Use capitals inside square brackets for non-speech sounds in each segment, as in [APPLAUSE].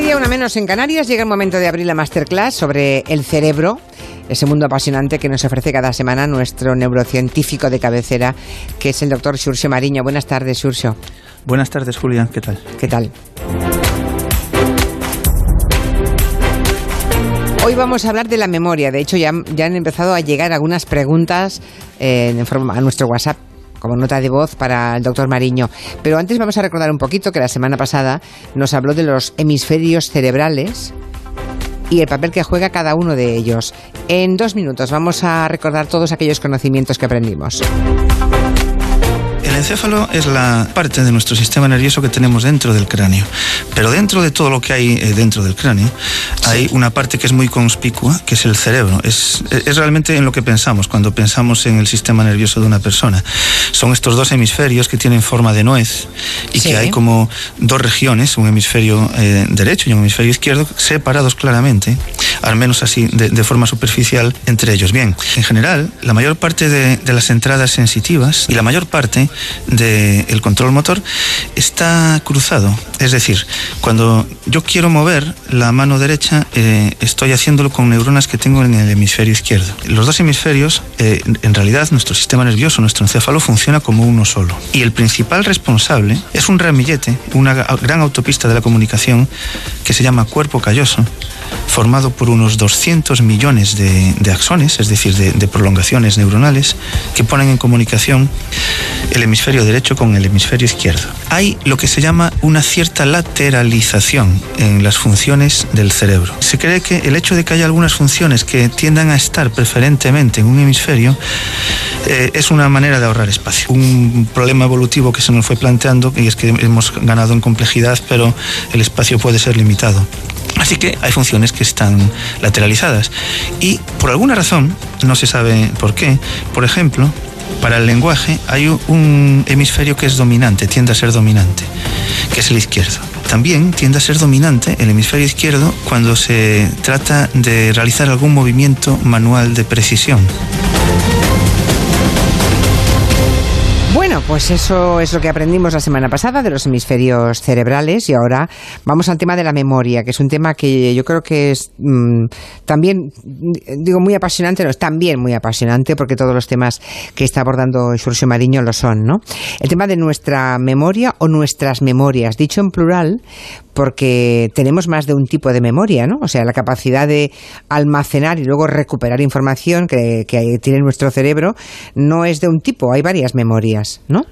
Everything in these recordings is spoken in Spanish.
media, una menos en Canarias, llega el momento de abrir la masterclass sobre el cerebro, ese mundo apasionante que nos ofrece cada semana nuestro neurocientífico de cabecera, que es el doctor Xurxo Mariño. Buenas tardes, Xurxo. Buenas tardes, Julián. ¿Qué tal? ¿Qué tal? Hoy vamos a hablar de la memoria. De hecho, ya, ya han empezado a llegar algunas preguntas eh, en forma, a nuestro WhatsApp como nota de voz para el doctor Mariño. Pero antes vamos a recordar un poquito que la semana pasada nos habló de los hemisferios cerebrales y el papel que juega cada uno de ellos. En dos minutos vamos a recordar todos aquellos conocimientos que aprendimos. El encéfalo es la parte de nuestro sistema nervioso que tenemos dentro del cráneo. Pero dentro de todo lo que hay eh, dentro del cráneo, hay una parte que es muy conspicua, que es el cerebro. Es, es realmente en lo que pensamos cuando pensamos en el sistema nervioso de una persona. Son estos dos hemisferios que tienen forma de nuez y Sí. que hay como dos regiones, un hemisferio eh, derecho y un hemisferio izquierdo, separados claramente, al menos así de, de forma superficial entre ellos. Bien, en general, la mayor parte de, de las entradas sensitivas y la mayor parte del control motor está cruzado. Es decir, cuando yo quiero mover la mano derecha, eh, estoy haciéndolo con neuronas que tengo en el hemisferio izquierdo. Los dos hemisferios, eh, en realidad, nuestro sistema nervioso, nuestro encéfalo, funciona como uno solo. Y el principal responsable es un ramillete, una gran autopista de la comunicación que se llama cuerpo calloso, formado por unos 200 millones de, axones, es decir, de, de prolongaciones neuronales, que ponen en comunicación el hemisferio derecho con el hemisferio izquierdo. Hay lo que se llama una cierta lateralización en las funciones del cerebro. Se cree que el hecho de que haya algunas funciones que tiendan a estar preferentemente en un hemisferio eh, es una manera de ahorrar espacio. Un problema evolutivo que se nos fue planteando y es que hemos ganado en complejidad, pero el espacio puede ser limitado. Así que hay funciones que están lateralizadas. Y por alguna razón, no se sabe por qué, por ejemplo, para el lenguaje hay un hemisferio que es dominante, tiende a ser dominante, que es el izquierdo. También tiende a ser dominante el hemisferio izquierdo cuando se trata de realizar algún movimiento manual de precisión. Pues eso es lo que aprendimos la semana pasada de los hemisferios cerebrales y ahora vamos al tema de la memoria, que es un tema que yo creo que es mm, también, mm, digo muy apasionante, no es también muy apasionante porque todos los temas que está abordando Xurxo Mariño lo son, ¿no? El tema de nuestra memoria o nuestras memorias, dicho en plural, porque tenemos más de un tipo de memoria, ¿no? O sea, la capacidad de almacenar y luego recuperar información que tiene nuestro cerebro no es de un tipo, hay varias memorias, ¿no?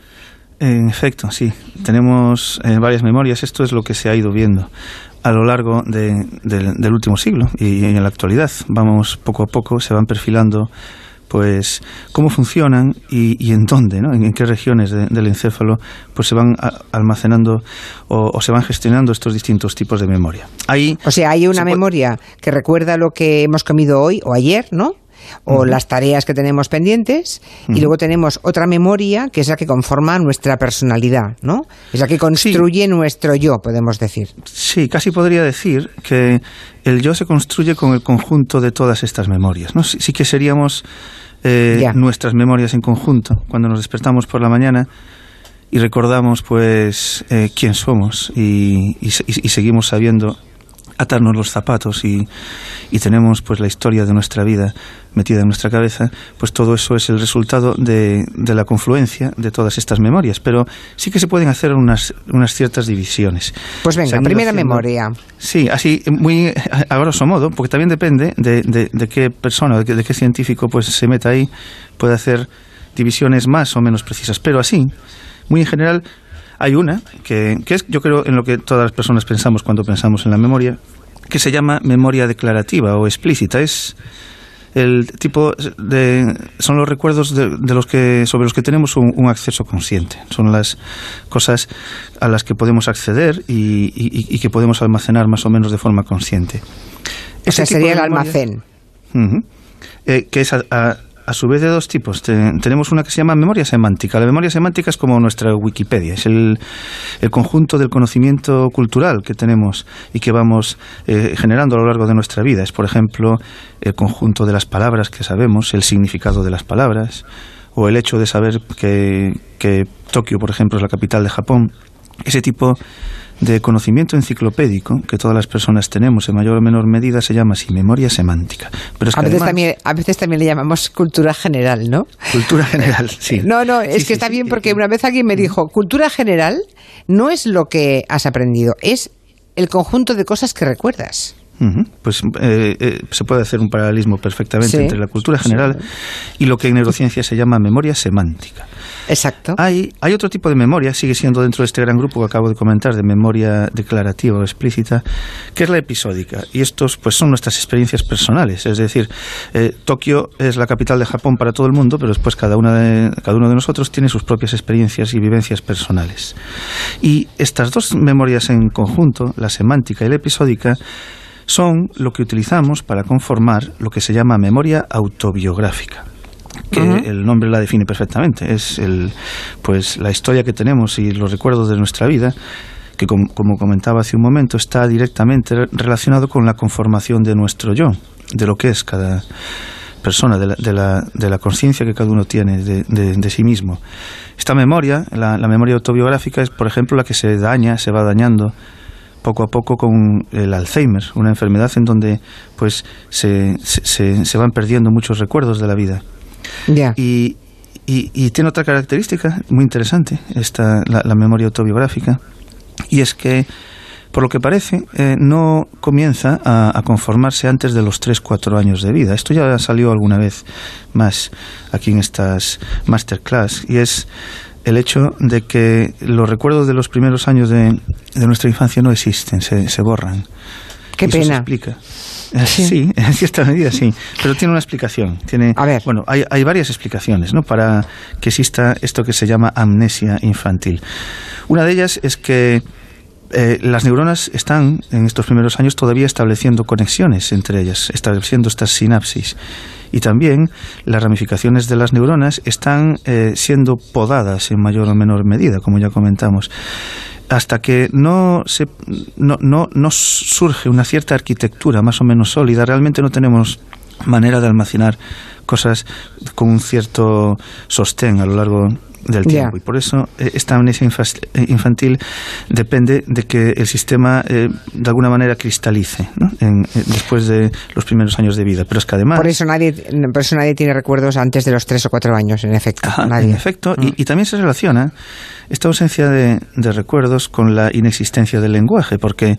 En efecto, sí. Tenemos eh, varias memorias. Esto es lo que se ha ido viendo a lo largo de- del- del último siglo y en la actualidad. Vamos poco a poco, se van perfilando pues cómo funcionan y, y en dónde, ¿no? en, en qué regiones de- del encéfalo pues se van a- almacenando o, o se van gestionando estos distintos tipos de memoria. O sea, hay una se puede- memoria que recuerda lo que hemos comido hoy o ayer, ¿no? O las tareas que tenemos pendientes. Y luego tenemos otra memoria que es la que conforma nuestra personalidad, ¿no? Es la que construye nuestro yo, podemos decir. Sí, casi podría decir que el yo se construye con el conjunto de todas estas memorias. ¿no? Sí, sí que seríamos eh, nuestras memorias en conjunto cuando nos despertamos por la mañana y recordamos pues eh, quién somos y, y- y seguimos sabiendo atarnos los zapatos y, y tenemos pues la historia de nuestra vida metida en nuestra cabeza, pues todo eso es el resultado de, de la confluencia de todas estas memorias. Pero sí que se pueden hacer unas, unas ciertas divisiones. Pues venga, primera haciendo- memoria. Sí, así muy a grosso modo, porque también depende de, de- de qué persona, de qué, de qué científico pues se meta ahí, puede hacer divisiones más o menos precisas, pero así, muy en general, hay una que, que es yo creo en lo que todas las personas pensamos cuando pensamos en la memoria, que se llama memoria declarativa o explícita. Es el tipo de son los recuerdos de, de los que sobre los que tenemos un, un acceso consciente son las cosas a las que podemos acceder y, y- y que podemos almacenar más o menos de forma consciente O sea, Ese sería el memoria- almacén. Eh, que es a, a- a su vez de dos tipos. Te- tenemos una que se llama memoria semántica. La memoria semántica es como nuestra Wikipedia, es el, el conjunto del conocimiento cultural que tenemos y que vamos eh, generando a lo largo de nuestra vida. Es, por ejemplo, el conjunto de las palabras que sabemos, el significado de las palabras, o el hecho de saber que, que Tokio, por ejemplo, es la capital de Japón. Ese tipo de conocimiento enciclopédico que todas las personas tenemos en mayor o menor medida se llama así memoria semántica. Pero a, veces también, a veces también le llamamos cultura general, ¿no? Cultura general, sí. [LAUGHS] No, no, es que está bien porque una vez alguien me dijo, cultura general no es lo que has aprendido, es el conjunto de cosas que recuerdas. Pues eh, eh, se puede hacer un paralelismo perfectamente entre la cultura general y lo que en neurociencia se llama memoria semántica. Exacto. Hay, hay otro tipo de memoria, sigue siendo dentro de este gran grupo que acabo de comentar, de memoria declarativa o explícita, que es la episódica. Y estos pues son nuestras experiencias personales. Es decir, eh, Tokio es la capital de Japón para todo el mundo, pero después cada, una de, cada uno de nosotros tiene sus propias experiencias y vivencias personales. Y estas dos memorias en conjunto, la semántica y la episódica, son lo que utilizamos para conformar lo que se llama memoria autobiográfica que el nombre la define perfectamente. Es el, pues, la historia que tenemos y los recuerdos de nuestra vida, que como, comentaba hace un momento, está directamente relacionado con la conformación de nuestro yo, de lo que es cada persona, de la, de la, de la conciencia que cada uno tiene de, de, sí mismo. Esta memoria, la, la memoria autobiográfica, es, por ejemplo, la que se daña, se va dañando poco a poco con el Alzheimer, una enfermedad en donde pues se, se, se van perdiendo muchos recuerdos de la vida. Y, y, tiene otra característica muy interesante, esta, la, memoria autobiográfica, y es que, por lo que parece, eh, no comienza a, conformarse antes de los 3-4 años de vida. Esto ya salió alguna vez más aquí en estas masterclass, y es el hecho de que los recuerdos de los primeros años de, de nuestra infancia no existen, se, se borran. Qué pena. Se explica. [LAUGHS] Sí. en cierta medida sí, pero tiene una explicación. Tiene, A ver. Bueno, hay, hay varias explicaciones ¿no? para que exista esto que se llama amnesia infantil. Una de ellas es que eh, las neuronas están en estos primeros años todavía estableciendo conexiones entre ellas, estableciendo estas sinapsis. Y también las ramificaciones de las neuronas están eh, siendo podadas en mayor o menor medida, como ya comentamos hasta que no, se, no, no, no surge una cierta arquitectura más o menos sólida, realmente no tenemos manera de almacenar cosas con un cierto sostén a lo largo del tiempo. Y por eso eh, esta amnesia eh, infantil depende de que el sistema eh, de alguna manera cristalice después de los primeros años de vida. Pero es que además. Por eso nadie, por eso nadie tiene recuerdos antes de los tres o cuatro años, en efecto. En efecto. Mm. Y, también se relaciona esta ausencia de, recuerdos con la inexistencia del lenguaje, porque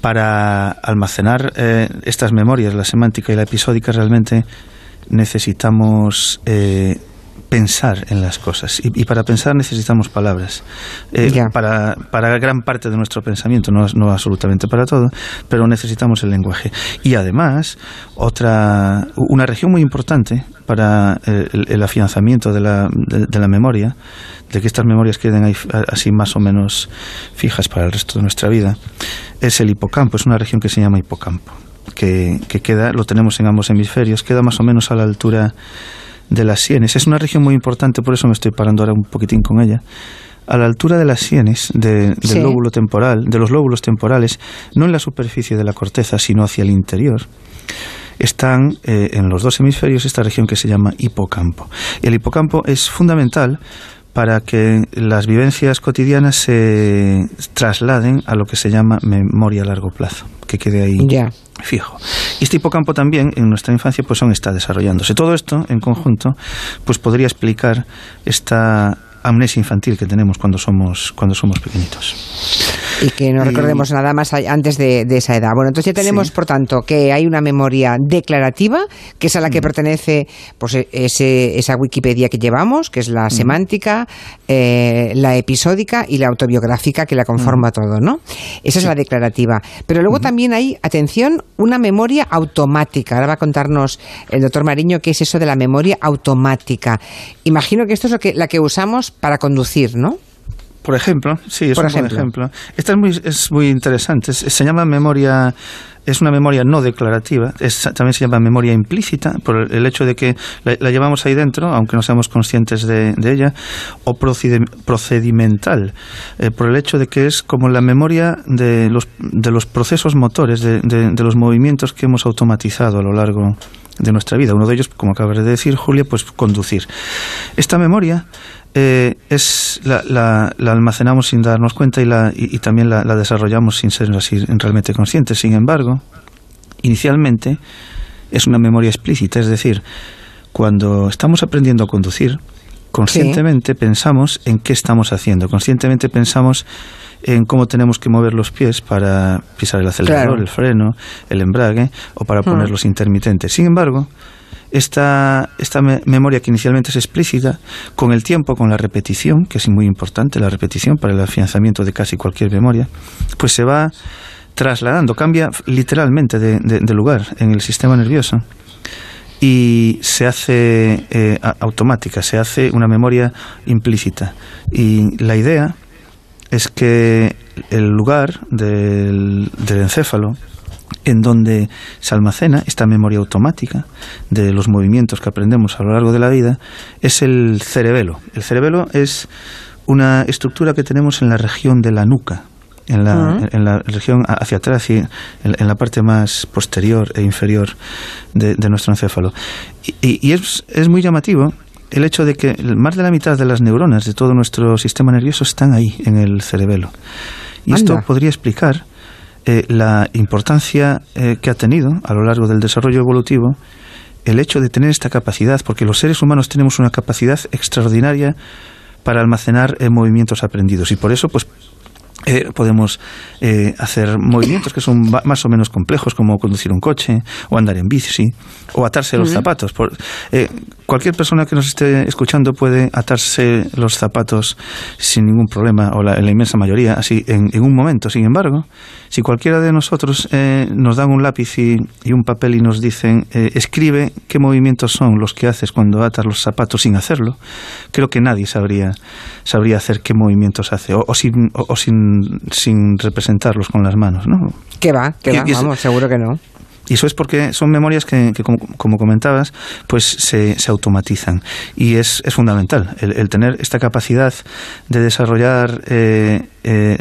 para almacenar estas memorias, la semántica y la episódica, realmente necesitamos pensar en las cosas. Y, para pensar necesitamos palabras. Eh, para, para gran parte de nuestro pensamiento, no, no absolutamente para todo, pero necesitamos el lenguaje. Y además, otra, una región muy importante para eh, el, afianzamiento de la, de, la memoria, de que estas memorias queden ahí, así más o menos fijas para el resto de nuestra vida, es el hipocampo. Es una región que se llama hipocampo. Que, que queda, lo tenemos en ambos hemisferios, queda más o menos a la altura de las sienes. Es una región muy importante, por eso me estoy parando ahora un poquitín con ella. A la altura de las sienes, del lóbulo temporal, de los lóbulos temporales, no en la superficie de la corteza, sino hacia el interior, están eh, en los dos hemisferios esta región que se llama hipocampo. el hipocampo es fundamental para que las vivencias cotidianas se trasladen a lo que se llama memoria a largo plazo, que quede ahí fijo. Y este hipocampo también en nuestra infancia pues aún está desarrollándose. Todo esto en conjunto pues podría explicar esta amnesia infantil que tenemos cuando somos, cuando somos pequeñitos. Y que no recordemos nada más antes de, esa edad. Bueno, entonces ya tenemos, por tanto, que hay una memoria declarativa, que es a la que mm. pertenece pues, e, ese, esa Wikipedia que llevamos, que es la mm. semántica, eh, la episódica y la autobiográfica que la conforma mm. todo, ¿no? Esa es la declarativa. Pero luego también hay, atención, una memoria automática. Ahora va a contarnos el doctor Mariño qué es eso de la memoria automática. Imagino que esto es lo que, la que usamos para conducir, ¿no? Por ejemplo, sí, es un ejemplo. ejemplo. Esta es muy, es muy interesante. Se llama memoria, es una memoria no declarativa. también se llama memoria implícita por el hecho de que la, llevamos ahí dentro, aunque no seamos conscientes de, ella, o procedimental, eh, por el hecho de que es como la memoria de los, de los procesos motores, de, de los movimientos que hemos automatizado a lo largo de nuestra vida. Uno de ellos, como acabas de decir, Julia, pues conducir. Esta memoria eh, es la, la, almacenamos sin darnos cuenta y, la, y, también la, la, desarrollamos sin ser así realmente conscientes. Sin embargo, inicialmente es una memoria explícita, es decir, cuando estamos aprendiendo a conducir, conscientemente pensamos en qué estamos haciendo, conscientemente pensamos en cómo tenemos que mover los pies para pisar el acelerador, el freno, el embrague o para poner hmm. los intermitentes. Sin embargo, esta, esta memoria que inicialmente es explícita, con el tiempo, con la repetición, que es muy importante, la repetición para el afianzamiento de casi cualquier memoria, pues se va trasladando, cambia literalmente de lugar en el sistema nervioso y se hace eh, automática, se hace una memoria implícita. Y la idea es que el lugar del, encéfalo en donde se almacena esta memoria automática de los movimientos que aprendemos a lo largo de la vida es el cerebelo. El cerebelo es una estructura que tenemos en la región de la nuca, en la, en la región hacia atrás y en, la parte más posterior e inferior de, nuestro encéfalo. Y, es, es, muy llamativo el hecho de que más de la mitad de las neuronas de todo nuestro sistema nervioso están ahí, en el cerebelo. Y esto podría explicar eh, la importancia eh, que ha tenido a lo largo del desarrollo evolutivo el hecho de tener esta capacidad, porque los seres humanos tenemos una capacidad extraordinaria para almacenar eh, movimientos aprendidos. Y por eso pues eh, podemos eh, hacer movimientos que son más o menos complejos, como conducir un coche, o andar en bici, o atarse los zapatos. Por, eh, cualquier persona que nos esté escuchando puede atarse los zapatos sin ningún problema, o la, inmensa mayoría, así en, un momento. Sin embargo, si cualquiera de nosotros nos dan un lápiz y, un papel y nos dicen, escribe qué movimientos son los que haces cuando atas los zapatos sin hacerlo, creo que nadie sabría, sabría hacer qué movimientos hace, o, sin, o sin sin, representarlos con las manos, ¿no? Que va, que va, vamos, seguro que no. Y eso es porque son memorias que, como, comentabas, pues se, se automatizan. Y es, es fundamental el, tener esta capacidad de desarrollar eh, eh,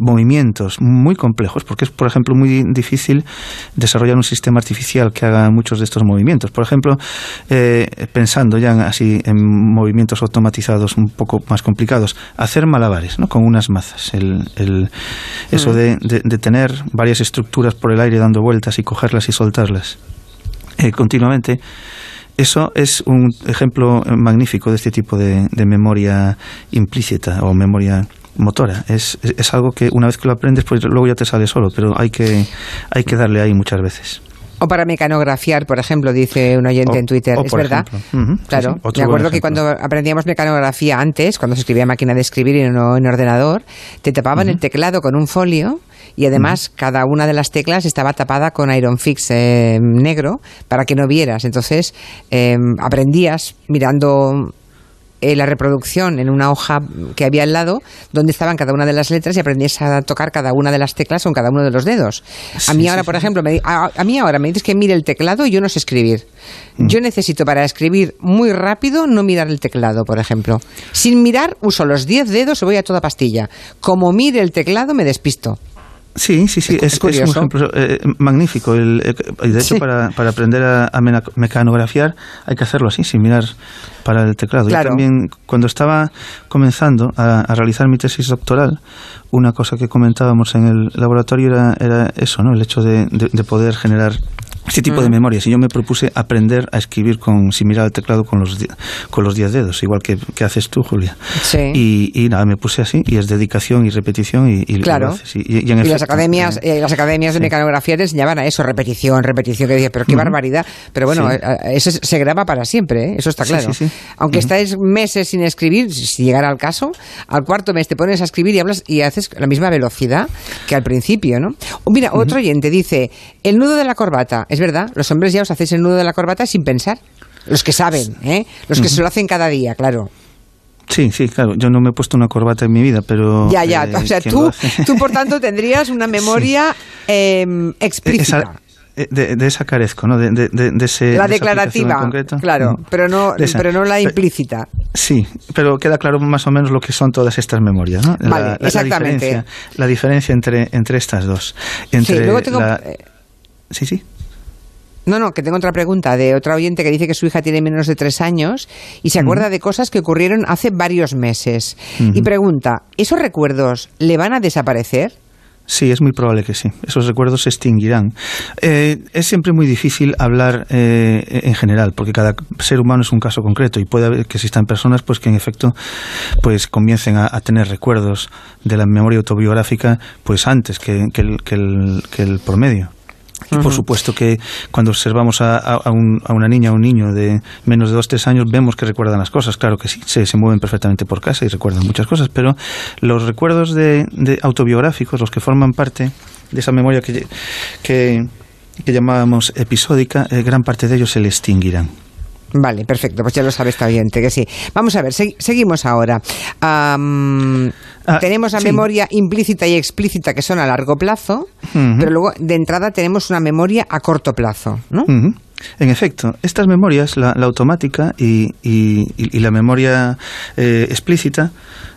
movimientos muy complejos, porque es, por ejemplo, muy difícil desarrollar un sistema artificial que haga muchos de estos movimientos. Por ejemplo, eh, pensando ya así en movimientos automatizados un poco más complicados, hacer malabares ¿no? con unas mazas. El, el eso de, de, tener varias estructuras por el aire dando vueltas y cogerlas y soltarlas eh, continuamente. Eso es un ejemplo magnífico de este tipo de, de memoria implícita o memoria motora. Es, es, algo que una vez que lo aprendes, pues luego ya te sale solo, pero hay que, hay que darle ahí muchas veces. O para mecanografiar, por ejemplo, dice un oyente en Twitter. es verdad. Claro. Me acuerdo que cuando aprendíamos mecanografía antes, cuando se escribía máquina de escribir y no en ordenador, te tapaban el teclado con un folio y además cada una de las teclas estaba tapada con Iron Fix eh, negro para que no vieras. Entonces eh, aprendías mirando eh, la reproducción en una hoja que había al lado, donde estaban cada una de las letras y aprendías a tocar cada una de las teclas con cada uno de los dedos. a mí ahora, por ejemplo, me, a, mí ahora me dices que mire el teclado y yo no sé escribir. Mm. Yo necesito para escribir muy rápido no mirar el teclado, por ejemplo. Sin mirar uso los 10 dedos y voy a toda pastilla. Como mire el teclado me despisto. Sí, sí, sí, es, un ejemplo eh, magnífico. El, eh, de hecho, para, para, aprender a, mecanografiar hay que hacerlo así, sin mirar para el teclado. Yo también, cuando estaba comenzando a, realizar mi tesis doctoral, una cosa que comentábamos en el laboratorio era, era eso, ¿no? el hecho de, de poder generar este tipo de mm. memorias. Y yo me propuse aprender a escribir con, sin mirar al teclado con los, con los diez dedos, igual que, haces tú, Julia. Sí. Y, nada, me puse así, y es dedicación y repetición. Y, claro. Y, las academias, eh, eh, las academias de mecanografía te enseñaban a eso, repetición, repetición, que decía, pero qué barbaridad. Pero bueno, eh, eso se graba para siempre, eso está claro. Aunque estáis meses sin escribir, si llegara al caso, al cuarto mes te pones a escribir y hablas y haces la misma velocidad que al principio, ¿no? Mira, otro oyente dice, el nudo de la corbata es verdad, los hombres ya os hacéis el nudo de la corbata sin pensar. Los que saben, ¿eh? Los que se lo hacen cada día, claro. Sí, sí, claro. Yo no me he puesto una corbata en mi vida, pero... Ya, ya. Eh, o sea, tú, [LAUGHS] tú, por tanto, tendrías una memoria em, explícita. Eh, de, esa carezco, ¿no? De, de, ese, la declarativa, claro, pero no, pero no la implícita. Sí, pero queda claro más o menos lo que son todas estas memorias, ¿no? Vale, exactamente. La diferencia, entre, entre estas dos. Entre sí, luego tengo... Sí, sí. No, no, que tengo otra pregunta de otra oyente que dice que su hija tiene menos de tres años y se acuerda de cosas que ocurrieron hace varios meses. Y pregunta, ¿esos recuerdos le van a desaparecer? Sí, es muy probable que sí. Esos recuerdos se extinguirán. Eh, es siempre muy difícil hablar eh, en general, porque cada ser humano es un caso concreto y puede haber que existan personas pues que en efecto pues comiencen a, tener recuerdos de la memoria autobiográfica pues antes que, el, que el promedio. Y por supuesto que cuando observamos a, a, una niña o un niño de menos de dos tres años vemos que recuerdan las cosas. Claro que sí, se, se mueven perfectamente por casa y recuerdan muchas cosas, pero los recuerdos de, autobiográficos, los que forman parte de esa memoria que, que, llamábamos episódica, eh, gran parte de ellos se le extinguirán. Vale, perfecto, pues ya lo sabe esta oyente, que sí. Vamos a ver, seguimos ahora. Ah, tenemos la memoria implícita y explícita que son a largo plazo, pero luego de entrada tenemos una memoria a corto plazo, ¿no? En efecto, estas memorias, la, automática y, la memoria eh, explícita,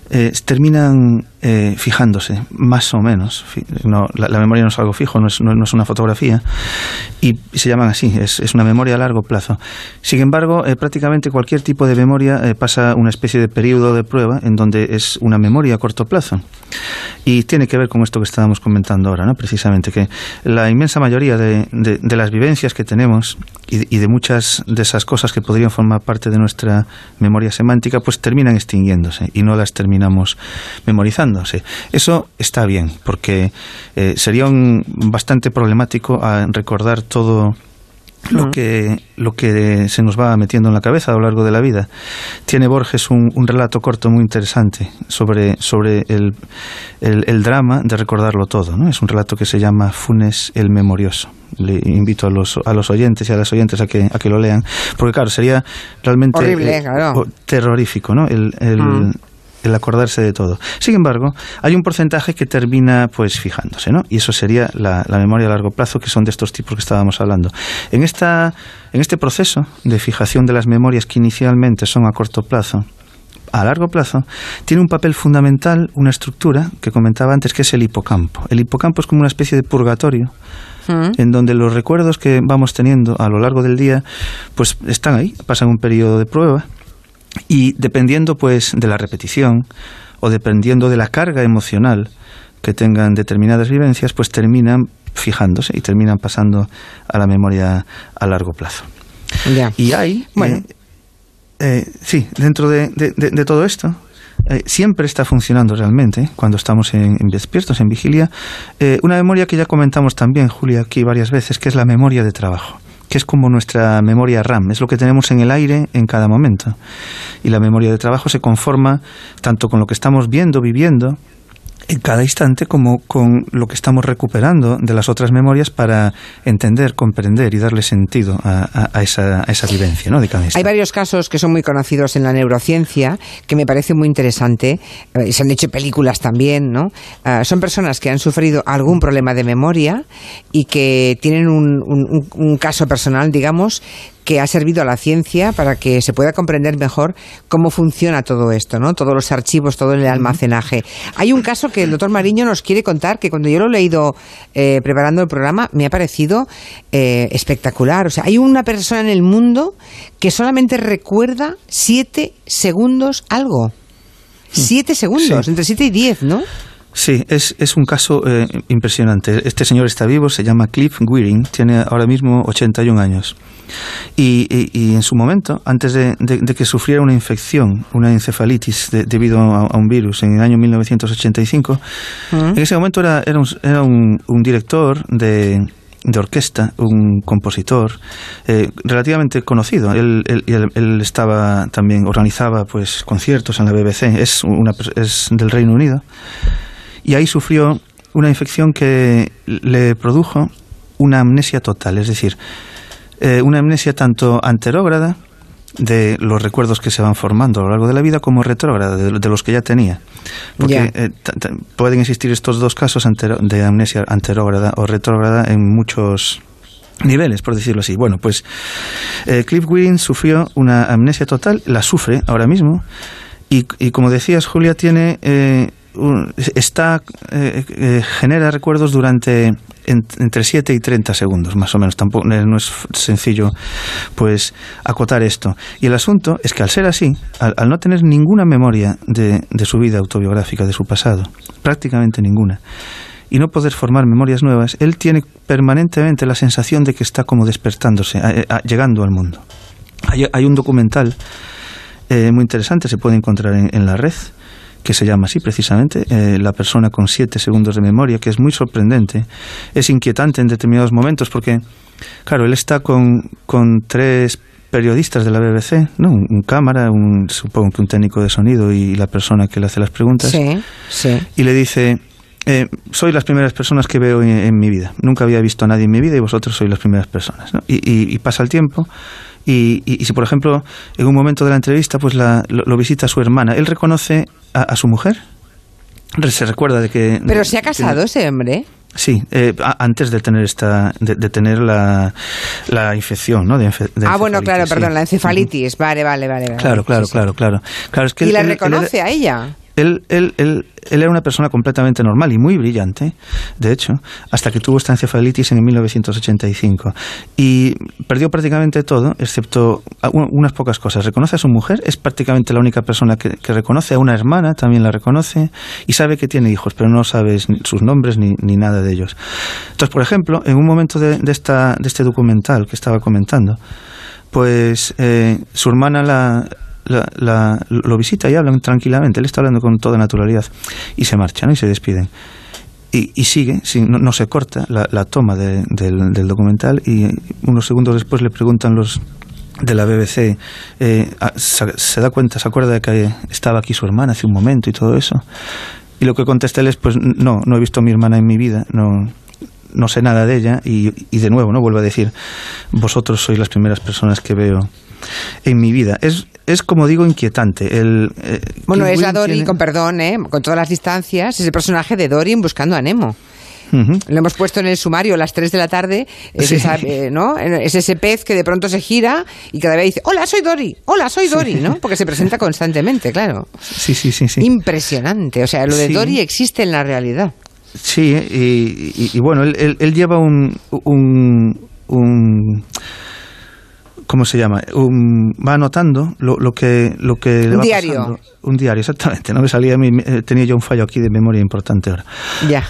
eh, terminan eh, fijándose, más o menos. No, la, memoria no es algo fijo, no es, no, es una fotografía, y, se llaman así, es, es, una memoria a largo plazo. Sin embargo, eh, prácticamente cualquier tipo de memoria pasa una especie de periodo de prueba en donde es una memoria a corto plazo. Y tiene que ver con esto que estábamos comentando ahora, ¿no? precisamente, que la inmensa mayoría de, de, las vivencias que tenemos y, y de muchas de esas cosas que podrían formar parte de nuestra memoria semántica, pues terminan extinguiéndose y no las terminamos Eso está bien, porque eh, sería un, bastante problemático a recordar todo lo que, lo que se nos va metiendo en la cabeza a lo largo de la vida. Tiene Borges un, relato corto muy interesante sobre, sobre el, el, drama de recordarlo todo. ¿no? Es un relato que se llama Funes el Memorioso. Le invito a los, a los oyentes y a las oyentes a que, a que lo lean, porque claro, sería realmente Horrible, terrorífico ¿no? el, el acordarse de todo. Sin embargo, hay un porcentaje que termina pues fijándose, ¿no? Y eso sería la, memoria a largo plazo, que son de estos tipos que estábamos hablando. En, esta, en este proceso de fijación de las memorias que inicialmente son a corto plazo, a largo plazo, tiene un papel fundamental, una estructura que comentaba antes, que es el hipocampo. El hipocampo es como una especie de purgatorio mm. en donde los recuerdos que vamos teniendo a lo largo del día, pues están ahí, pasan un periodo de prueba y dependiendo pues de la repetición o dependiendo de la carga emocional que tengan determinadas vivencias, pues terminan fijándose y terminan pasando a la memoria a largo plazo. Y hay, bueno. Eh, eh, sí, dentro de, todo esto, eh, siempre está funcionando realmente, cuando estamos en, despiertos, en vigilia, una memoria que ya comentamos también, Julia, aquí varias veces, que es la memoria de trabajo que es como nuestra memoria RAM, es lo que tenemos en el aire en cada momento. Y la memoria de trabajo se conforma tanto con lo que estamos viendo, viviendo, en cada instante como con lo que estamos recuperando de las otras memorias para entender, comprender y darle sentido a, esa, vivencia ¿no? de cada Hay varios casos que son muy conocidos en la neurociencia que me parece muy interesante. Eh, se han hecho películas también, ¿no? Ah, son personas que han sufrido algún problema de memoria y que tienen un caso personal, digamos, que ha servido a la ciencia para que se pueda comprender mejor cómo funciona todo esto, ¿no? Todos los archivos, todo el almacenaje. Hay un caso que el doctor Mariño nos quiere contar que cuando yo lo he leído eh, preparando el programa me ha parecido eh, espectacular. O sea, hay una persona en el mundo que solamente recuerda siete segundos algo. Siete segundos, entre siete y diez, ¿no? Sí, es, es un caso eh, impresionante. Este señor está vivo, se llama Cliff Wearing, tiene ahora mismo 81 años. Y, y, en su momento, antes de, que sufriera una infección, una encefalitis debido a, un virus en el año 1985, en ese momento era, era, un, era un, director de, de orquesta, un compositor eh, relativamente conocido. Él, él, estaba también organizaba pues conciertos en la BBC. Es una es del Reino Unido y ahí sufrió una infección que le produjo una amnesia total, es decir, eh, una amnesia tanto anterógrada de los recuerdos que se van formando a lo largo de la vida como retrógrada de, los que ya tenía. Porque eh, pueden existir estos dos casos de amnesia anterógrada o retrógrada en muchos niveles, por decirlo así. Bueno, pues eh, Cliff Green sufrió una amnesia total, la sufre ahora mismo, y, como decías, Julia tiene está eh, eh, genera recuerdos durante entre 7 y 30 segundos, más o menos. Tampoco no es sencillo pues acotar esto. Y el asunto es que al ser así, al, no tener ninguna memoria de, de su vida autobiográfica, de su pasado, prácticamente ninguna, y no poder formar memorias nuevas, él tiene permanentemente la sensación de que está como despertándose, llegando al mundo. Hay, un documental eh, muy interesante, se puede encontrar en, la red, que se llama así precisamente, eh, La persona con siete segundos de memoria, que es muy sorprendente, es inquietante en determinados momentos porque, claro, él está con, con tres periodistas de la BBC, ¿no? Un, cámara, un, supongo que un técnico de sonido y la persona que le hace las preguntas. Sí, sí. Y le dice, eh, soy las primeras personas que veo en, mi vida. Nunca había visto a nadie en mi vida y vosotros sois las primeras personas. ¿no? y, pasa el tiempo y, y, si, por ejemplo, en un momento de la entrevista pues la, lo, visita su hermana, él reconoce a, su mujer. Se recuerda de que... ¿Pero se ha casado ese hombre? Sí, eh, antes de tener esta, de, tener la, la, infección, ¿no? De ah, bueno, claro, perdón, la encefalitis. Vale, vale, vale. Claro, claro, claro, claro, claro. ¿Y la reconoce a ella? Él, él, él, él, era una persona completamente normal y muy brillante, de hecho, hasta que tuvo esta encefalitis en 1985. Y perdió prácticamente todo, excepto unas pocas cosas. Reconoce a su mujer, es prácticamente la única persona que, reconoce, a una hermana también la reconoce, y sabe que tiene hijos, pero no sabe sus nombres ni, ni nada de ellos. Entonces, por ejemplo, en un momento de, de, esta, de este documental que estaba comentando, pues eh, su hermana la, la, lo visita y hablan tranquilamente. Él está hablando con toda naturalidad y se marchan y se despiden. Y, sigue, no, se corta la, toma del, documental y unos segundos después le preguntan los de la BBC, eh, se, da cuenta, se acuerda de que estaba aquí su hermana hace un momento y todo eso. Y lo que contesta él es, pues no, no he visto a mi hermana en mi vida, no, no sé nada de ella y, y de nuevo, ¿no? Vuelvo a decir, vosotros sois las primeras personas que veo en mi vida. Es, es como digo, inquietante. El, eh, bueno, es a Dory, con perdón, ¿eh? con todas las distancias, es el personaje de Dory buscando a Nemo. Lo hemos puesto en el sumario a las 3 de la tarde. Es, eh, ¿no? es ese pez que de pronto se gira y cada vez dice, hola, soy Dory, hola, soy Dory, ¿no? [LAUGHS] Porque se presenta constantemente, claro. Sí, sí, sí. sí. Impresionante. O sea, lo de Dory existe en la realidad. Sí, y, bueno, él, él, lleva un, un ¿cómo se llama? va anotando lo, lo, que lo que le un diario. Un diario, exactamente. No me salía a mí, eh, tenía yo un fallo aquí de memoria importante ahora. Ya.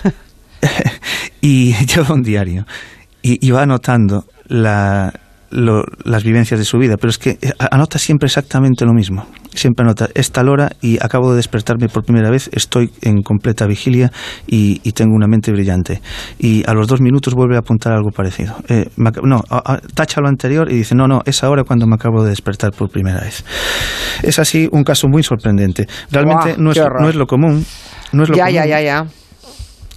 [LAUGHS] y [LAUGHS] lleva un diario y, y va anotando la, las vivencias de su vida, pero es que eh, anota siempre exactamente lo mismo. Siempre anota, es tal hora y acabo de despertarme por primera vez, estoy en completa vigilia y, tengo una mente brillante. Y a los dos minutos vuelve a apuntar algo parecido. Eh, no, tacha lo anterior y dice, no, no, es ahora cuando me acabo de despertar por primera vez. Es así un caso muy sorprendente. Realmente no, es, no es lo común. No es lo ya, ya, ya, ya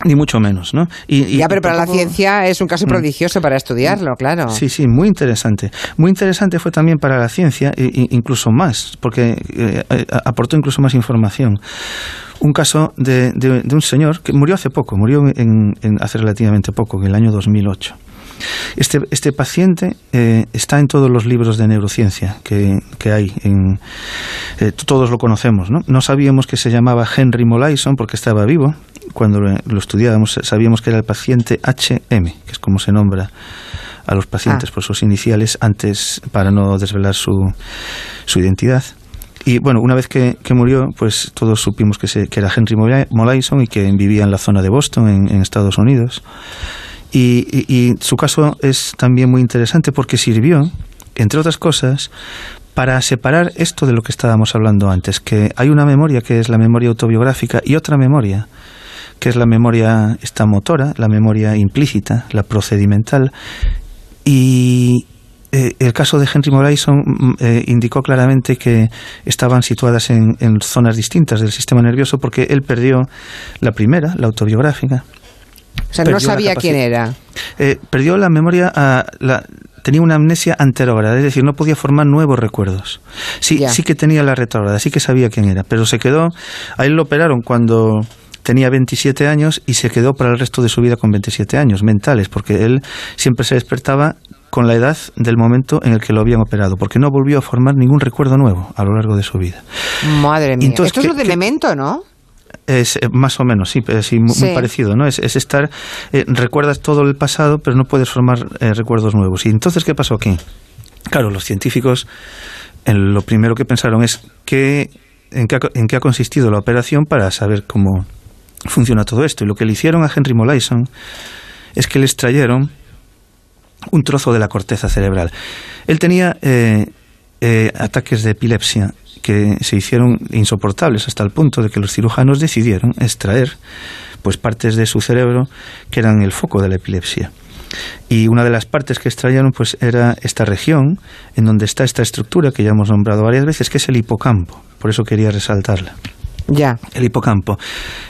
ni mucho menos, ¿no? Y, ya, pero para la ciencia es un caso mm. prodigioso para estudiarlo, claro. Sí, sí, muy interesante. Muy interesante fue también para la ciencia, incluso más, porque eh, eh, aportó incluso más información. Un caso de, de, un señor que murió hace poco, murió en, hace relativamente poco, en el año 2008. Este, este paciente eh, está en todos los libros de neurociencia que, que hay. En, todos lo conocemos. ¿no? no sabíamos que se llamaba Henry Molaison porque estaba vivo cuando lo, estudiábamos, sabíamos que era el paciente HM, que es como se nombra a los pacientes ah. por sus iniciales antes para no desvelar su, su identidad. Y bueno, una vez que, murió, pues todos supimos que, se, que era Henry Molaison y que vivía en la zona de Boston, en, Estados Unidos. Y, y, su caso es también muy interesante porque sirvió, entre otras cosas, para separar esto de lo que estábamos hablando antes, que hay una memoria que es la memoria autobiográfica y otra memoria que es la memoria esta motora, la memoria implícita, la procedimental. Y eh, el caso de Henry Morrison mm, eh, indicó claramente que estaban situadas en, zonas distintas del sistema nervioso porque él perdió la primera, la autobiográfica. O sea, no sabía quién era. Eh, perdió la memoria, la, tenía una amnesia anterógrada, es decir, no podía formar nuevos recuerdos. Sí, sí que tenía la retrógrada, sí que sabía quién era, pero se quedó, a él lo operaron cuando tenía 27 años y se quedó para el resto de su vida con 27 años mentales, porque él siempre se despertaba con la edad del momento en el que lo habían operado, porque no volvió a formar ningún recuerdo nuevo a lo largo de su vida. Madre mía. Esto es lo de memento, ¿no? Es eh, más o menos, sí, sí, muy, parecido, ¿no? Es, estar, eh, recuerdas todo el pasado, pero no puedes formar eh, recuerdos nuevos. ¿Y entonces qué pasó aquí? Claro, los científicos lo primero que pensaron es que, en, qué, en qué ha consistido la operación para saber cómo funciona todo esto. Y lo que le hicieron a Henry Molaison es que le extrayeron un trozo de la corteza cerebral. Él tenía ataques de epilepsia que se hicieron insoportables hasta el punto de que los cirujanos decidieron extraer pues partes de su cerebro que eran el foco de la epilepsia. Y una de las partes que extrayeron pues era esta región en donde está esta estructura que ya hemos nombrado varias veces, que es el hipocampo. Por eso quería resaltarla. Ya. El hipocampo.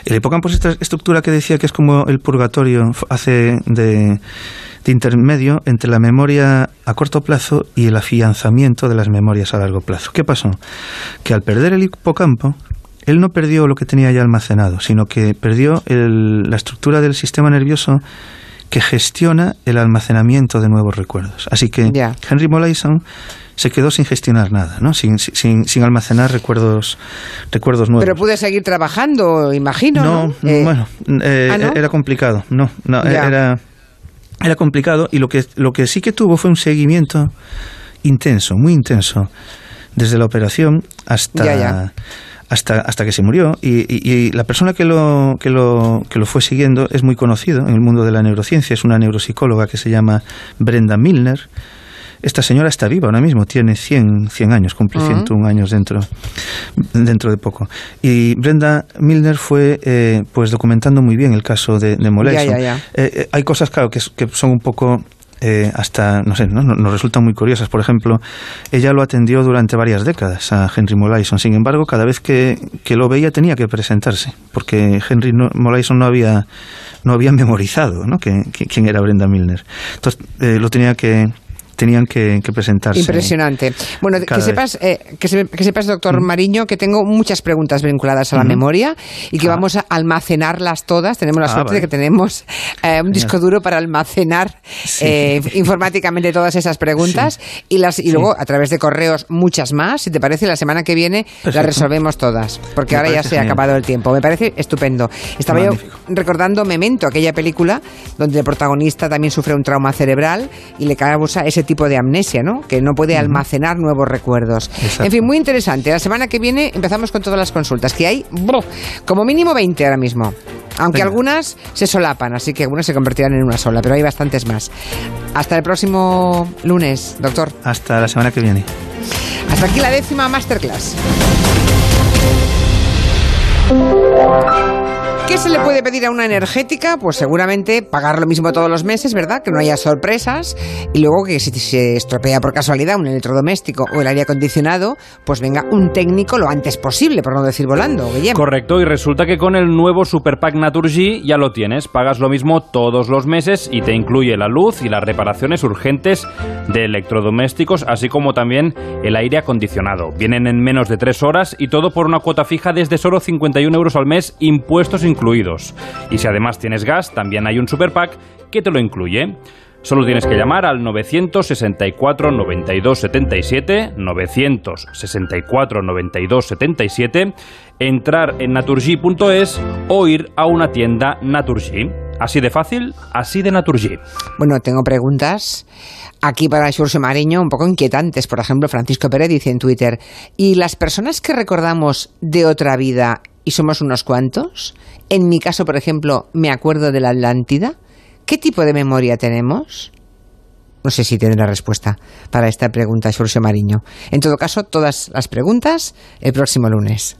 El hipocampo es esta estructura que decía que es como el purgatorio hace de intermedio entre la memoria a corto plazo y el afianzamiento de las memorias a largo plazo. ¿Qué pasó? Que al perder el hipocampo, él no perdió lo que tenía ya almacenado, sino que perdió la estructura del sistema nervioso que gestiona el almacenamiento de nuevos recuerdos. Así que Henry Molaison se quedó sin gestionar nada, ¿no? Sin, sin, sin, almacenar recuerdos, recuerdos nuevos. Pero pude seguir trabajando, imagino. No, eh, bueno, eh, ¿Ah, era complicado. No, no era era complicado y lo que, lo que sí que tuvo fue un seguimiento intenso, muy intenso, desde la operación hasta, hasta, hasta que se murió. Y, la persona que lo, que, lo, que lo fue siguiendo es muy conocido en el mundo de la neurociencia, es una neuropsicóloga que se llama Brenda Milner esta señora está viva ahora mismo, tiene 100, 100 años, cumple 101 años dentro, dentro de poco. Y Brenda Milner fue eh, pues documentando muy bien el caso de, de eh, eh, hay cosas, claro, que, que son un poco hasta, no sé, ¿no? nos resultan muy curiosas. Por ejemplo, ella lo atendió durante varias décadas a Henry Molaison. Sin embargo, cada vez que, que lo veía tenía que presentarse, porque Henry Molaison no había, no había memorizado ¿no? Que, quién era Brenda Milner. Entonces, lo tenía que, tenían que, presentarse. Impresionante. Bueno, que sepas, eh, que, sepas, doctor Mariño, que tengo muchas preguntas vinculadas a la memoria y que ah. vamos a almacenarlas todas. Tenemos la ah, suerte de que tenemos eh, un disco duro para almacenar eh, informáticamente todas esas preguntas y, las, y luego a través de correos muchas más. Si te parece, la semana que viene las resolvemos todas, porque ahora ya se ha acabado el tiempo. Me parece estupendo. Estaba yo recordando Memento, aquella película donde el protagonista también sufre un trauma cerebral y le causa ese tipo de amnesia, ¿no? Que no puede almacenar nuevos recuerdos. En fin, muy interesante. La semana que viene empezamos con todas las consultas, que hay como mínimo 20 ahora mismo. Aunque algunas se solapan, así que algunas se convertirán en una sola, pero hay bastantes más. Hasta el próximo lunes, doctor. Hasta la semana que viene. Hasta aquí la décima masterclass. ¿Qué se le puede pedir a una energética? Pues seguramente pagar lo mismo todos los meses, ¿verdad? Que no haya sorpresas. Y luego que si se estropea por casualidad un electrodoméstico o el aire acondicionado, pues venga un técnico lo antes posible, por no decir volando. Correcto, y resulta que con el nuevo Super Pack Naturgy ya lo tienes. Pagas lo mismo todos los meses y te incluye la luz y las reparaciones urgentes de electrodomésticos, así como también el aire acondicionado. Vienen en menos de tres horas y todo por una cuota fija desde solo 51 euros al mes, impuestos incluidos Y si además tienes gas, también hay un super pack que te lo incluye. Solo tienes que llamar al 964 92 77, 964 92 77, entrar en naturgy.es o ir a una tienda Naturgy. Así de fácil, así de Naturgy. Bueno, tengo preguntas aquí para Xurxo Mariño un poco inquietantes. Por ejemplo, Francisco Pérez dice en Twitter, ¿y las personas que recordamos de otra vida y somos unos cuantos? En mi caso, por ejemplo, me acuerdo de la Atlántida. ¿Qué tipo de memoria tenemos? No sé si la respuesta para esta pregunta, Xurxo Mariño. En todo caso, todas las preguntas el próximo lunes.